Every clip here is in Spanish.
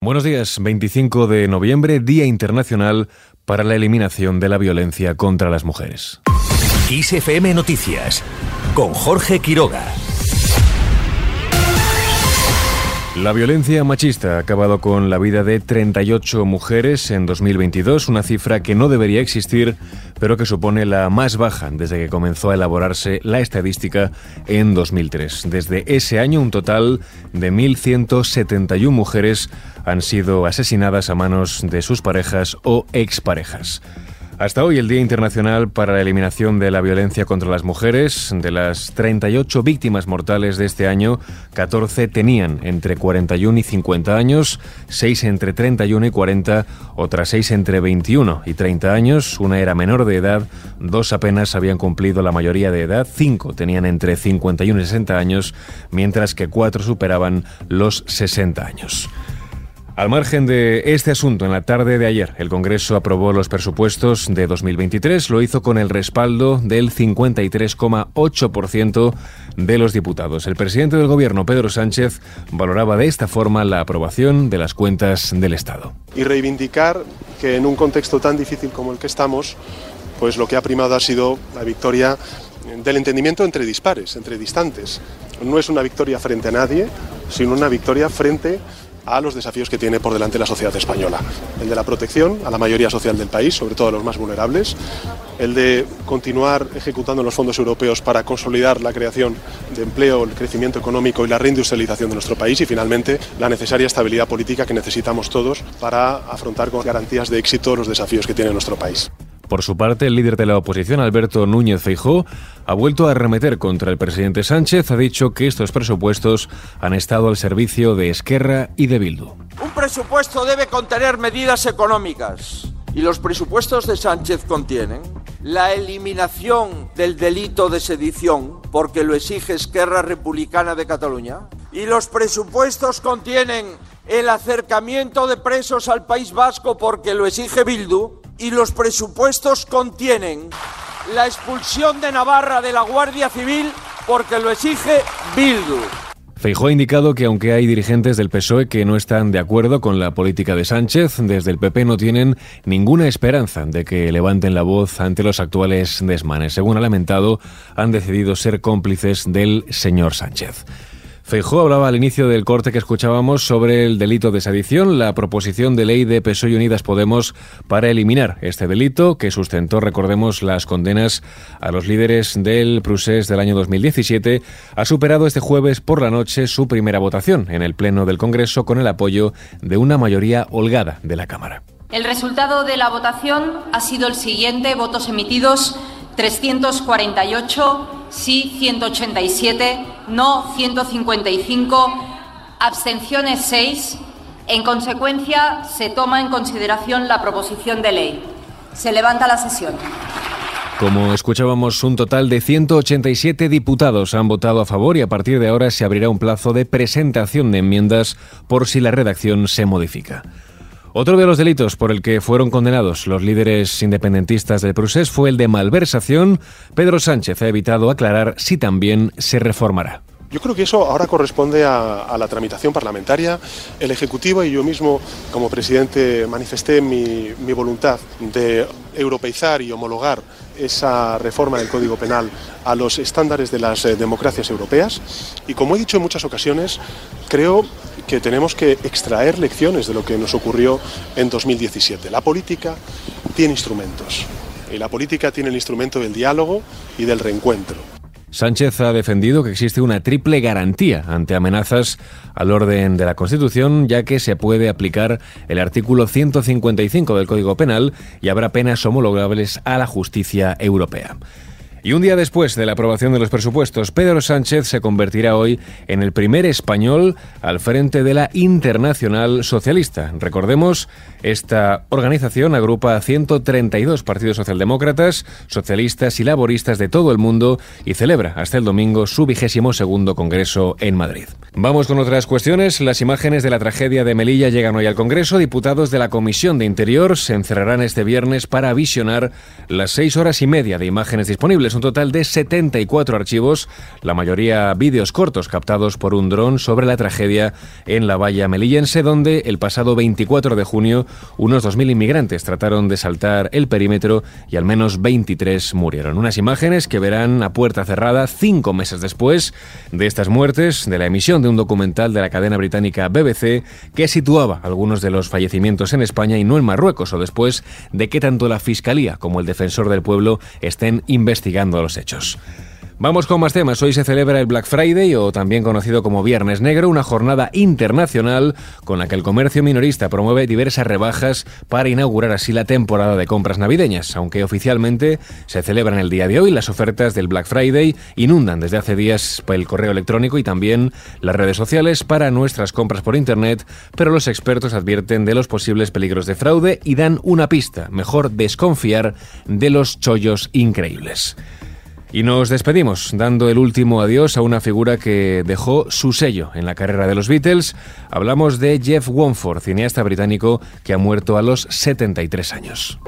Buenos días, 25 de noviembre, Día Internacional para la Eliminación de la Violencia contra las Mujeres. ISFM Noticias, con Jorge Quiroga. La violencia machista ha acabado con la vida de 38 mujeres en 2022, una cifra que no debería existir, pero que supone la más baja desde que comenzó a elaborarse la estadística en 2003. Desde ese año, un total de 1.171 mujeres han sido asesinadas a manos de sus parejas o exparejas. Hasta hoy el Día Internacional para la Eliminación de la Violencia contra las Mujeres. De las 38 víctimas mortales de este año, 14 tenían entre 41 y 50 años, 6 entre 31 y 40, otras 6 entre 21 y 30 años, una era menor de edad, dos apenas habían cumplido la mayoría de edad, 5 tenían entre 51 y 60 años, mientras que 4 superaban los 60 años. Al margen de este asunto, en la tarde de ayer, el Congreso aprobó los presupuestos de 2023. Lo hizo con el respaldo del 53,8% de los diputados. El presidente del Gobierno, Pedro Sánchez, valoraba de esta forma la aprobación de las cuentas del Estado. Y reivindicar que en un contexto tan difícil como el que estamos, pues lo que ha primado ha sido la victoria del entendimiento entre dispares, entre distantes. No es una victoria frente a nadie, sino una victoria frente a a los desafíos que tiene por delante la sociedad española. El de la protección a la mayoría social del país, sobre todo a los más vulnerables, el de continuar ejecutando los fondos europeos para consolidar la creación de empleo, el crecimiento económico y la reindustrialización de nuestro país y finalmente la necesaria estabilidad política que necesitamos todos para afrontar con garantías de éxito los desafíos que tiene nuestro país. Por su parte, el líder de la oposición, Alberto Núñez Feijó, ha vuelto a arremeter contra el presidente Sánchez. Ha dicho que estos presupuestos han estado al servicio de Esquerra y de Bildu. Un presupuesto debe contener medidas económicas. Y los presupuestos de Sánchez contienen la eliminación del delito de sedición, porque lo exige Esquerra Republicana de Cataluña. Y los presupuestos contienen el acercamiento de presos al País Vasco, porque lo exige Bildu y los presupuestos contienen la expulsión de Navarra de la Guardia Civil porque lo exige Bildu. Feijó ha indicado que aunque hay dirigentes del PSOE que no están de acuerdo con la política de Sánchez, desde el PP no tienen ninguna esperanza de que levanten la voz ante los actuales desmanes. Según ha lamentado, han decidido ser cómplices del señor Sánchez. Feijó hablaba al inicio del corte que escuchábamos sobre el delito de sedición, la proposición de ley de PSOE y Unidas Podemos para eliminar este delito que sustentó, recordemos, las condenas a los líderes del Prusés del año 2017, ha superado este jueves por la noche su primera votación en el Pleno del Congreso con el apoyo de una mayoría holgada de la Cámara. El resultado de la votación ha sido el siguiente, votos emitidos 348 sí 187, no 155, abstenciones 6. En consecuencia, se toma en consideración la proposición de ley. Se levanta la sesión. Como escuchábamos, un total de 187 diputados han votado a favor y a partir de ahora se abrirá un plazo de presentación de enmiendas por si la redacción se modifica. Otro de los delitos por el que fueron condenados los líderes independentistas del procés fue el de malversación. Pedro Sánchez ha evitado aclarar si también se reformará. Yo creo que eso ahora corresponde a, la tramitación parlamentaria. El Ejecutivo y yo mismo, como presidente, manifesté mi, mi voluntad de europeizar y homologar esa reforma del Código Penal a los estándares de las eh, democracias europeas. Y como he dicho en muchas ocasiones, creo que tenemos que extraer lecciones de lo que nos ocurrió en 2017. La política tiene instrumentos y la política tiene el instrumento del diálogo y del reencuentro. Sánchez ha defendido que existe una triple garantía ante amenazas al orden de la Constitución, ya que se puede aplicar el artículo 155 del Código Penal y habrá penas homologables a la justicia europea. Y un día después de la aprobación de los presupuestos, Pedro Sánchez se convertirá hoy en el primer español al frente de la Internacional Socialista. Recordemos, esta organización agrupa a 132 partidos socialdemócratas, socialistas y laboristas de todo el mundo y celebra hasta el domingo su vigésimo segundo congreso en Madrid. Vamos con otras cuestiones. Las imágenes de la tragedia de Melilla llegan hoy al Congreso. Diputados de la Comisión de Interior se encerrarán este viernes para visionar las seis horas y media de imágenes disponibles un total de 74 archivos, la mayoría vídeos cortos captados por un dron sobre la tragedia en la valla melillense, donde el pasado 24 de junio unos 2.000 inmigrantes trataron de saltar el perímetro y al menos 23 murieron. Unas imágenes que verán a puerta cerrada cinco meses después de estas muertes, de la emisión de un documental de la cadena británica BBC que situaba algunos de los fallecimientos en España y no en Marruecos, o después de que tanto la Fiscalía como el Defensor del Pueblo estén investigando los hechos. Vamos con más temas. Hoy se celebra el Black Friday o también conocido como Viernes Negro, una jornada internacional con la que el comercio minorista promueve diversas rebajas para inaugurar así la temporada de compras navideñas. Aunque oficialmente se celebran el día de hoy, las ofertas del Black Friday inundan desde hace días el correo electrónico y también las redes sociales para nuestras compras por Internet, pero los expertos advierten de los posibles peligros de fraude y dan una pista. Mejor desconfiar de los chollos increíbles. Y nos despedimos dando el último adiós a una figura que dejó su sello en la carrera de los Beatles. Hablamos de Jeff Womford, cineasta británico que ha muerto a los 73 años.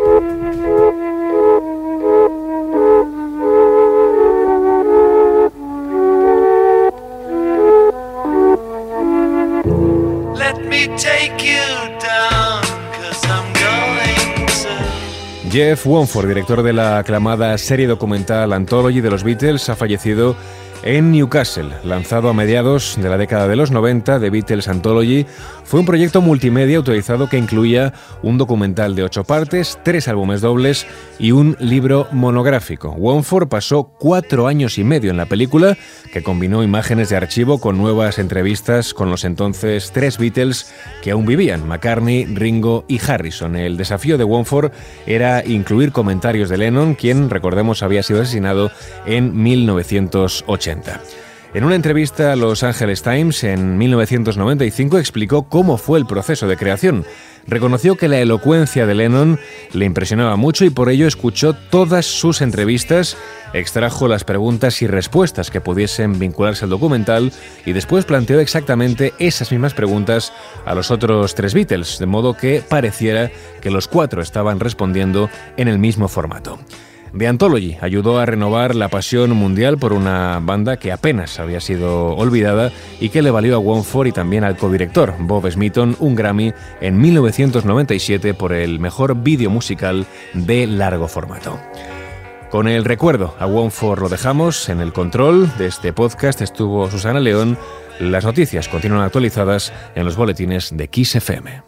Jeff Womford, director de la aclamada serie documental Anthology de los Beatles, ha fallecido en Newcastle, lanzado a mediados de la década de los 90, The Beatles Anthology, fue un proyecto multimedia autorizado que incluía un documental de ocho partes, tres álbumes dobles y un libro monográfico. Womford pasó cuatro años y medio en la película, que combinó imágenes de archivo con nuevas entrevistas con los entonces tres Beatles que aún vivían, McCartney, Ringo y Harrison. El desafío de Womford era incluir comentarios de Lennon, quien, recordemos, había sido asesinado en 1980. En una entrevista a Los Angeles Times en 1995 explicó cómo fue el proceso de creación. Reconoció que la elocuencia de Lennon le impresionaba mucho y por ello escuchó todas sus entrevistas, extrajo las preguntas y respuestas que pudiesen vincularse al documental y después planteó exactamente esas mismas preguntas a los otros tres Beatles, de modo que pareciera que los cuatro estaban respondiendo en el mismo formato. The Anthology ayudó a renovar la pasión mundial por una banda que apenas había sido olvidada y que le valió a Womford y también al codirector Bob Smithon un Grammy en 1997 por el mejor vídeo musical de largo formato. Con el recuerdo a Womford lo dejamos. En el control de este podcast estuvo Susana León. Las noticias continúan actualizadas en los boletines de Kiss FM.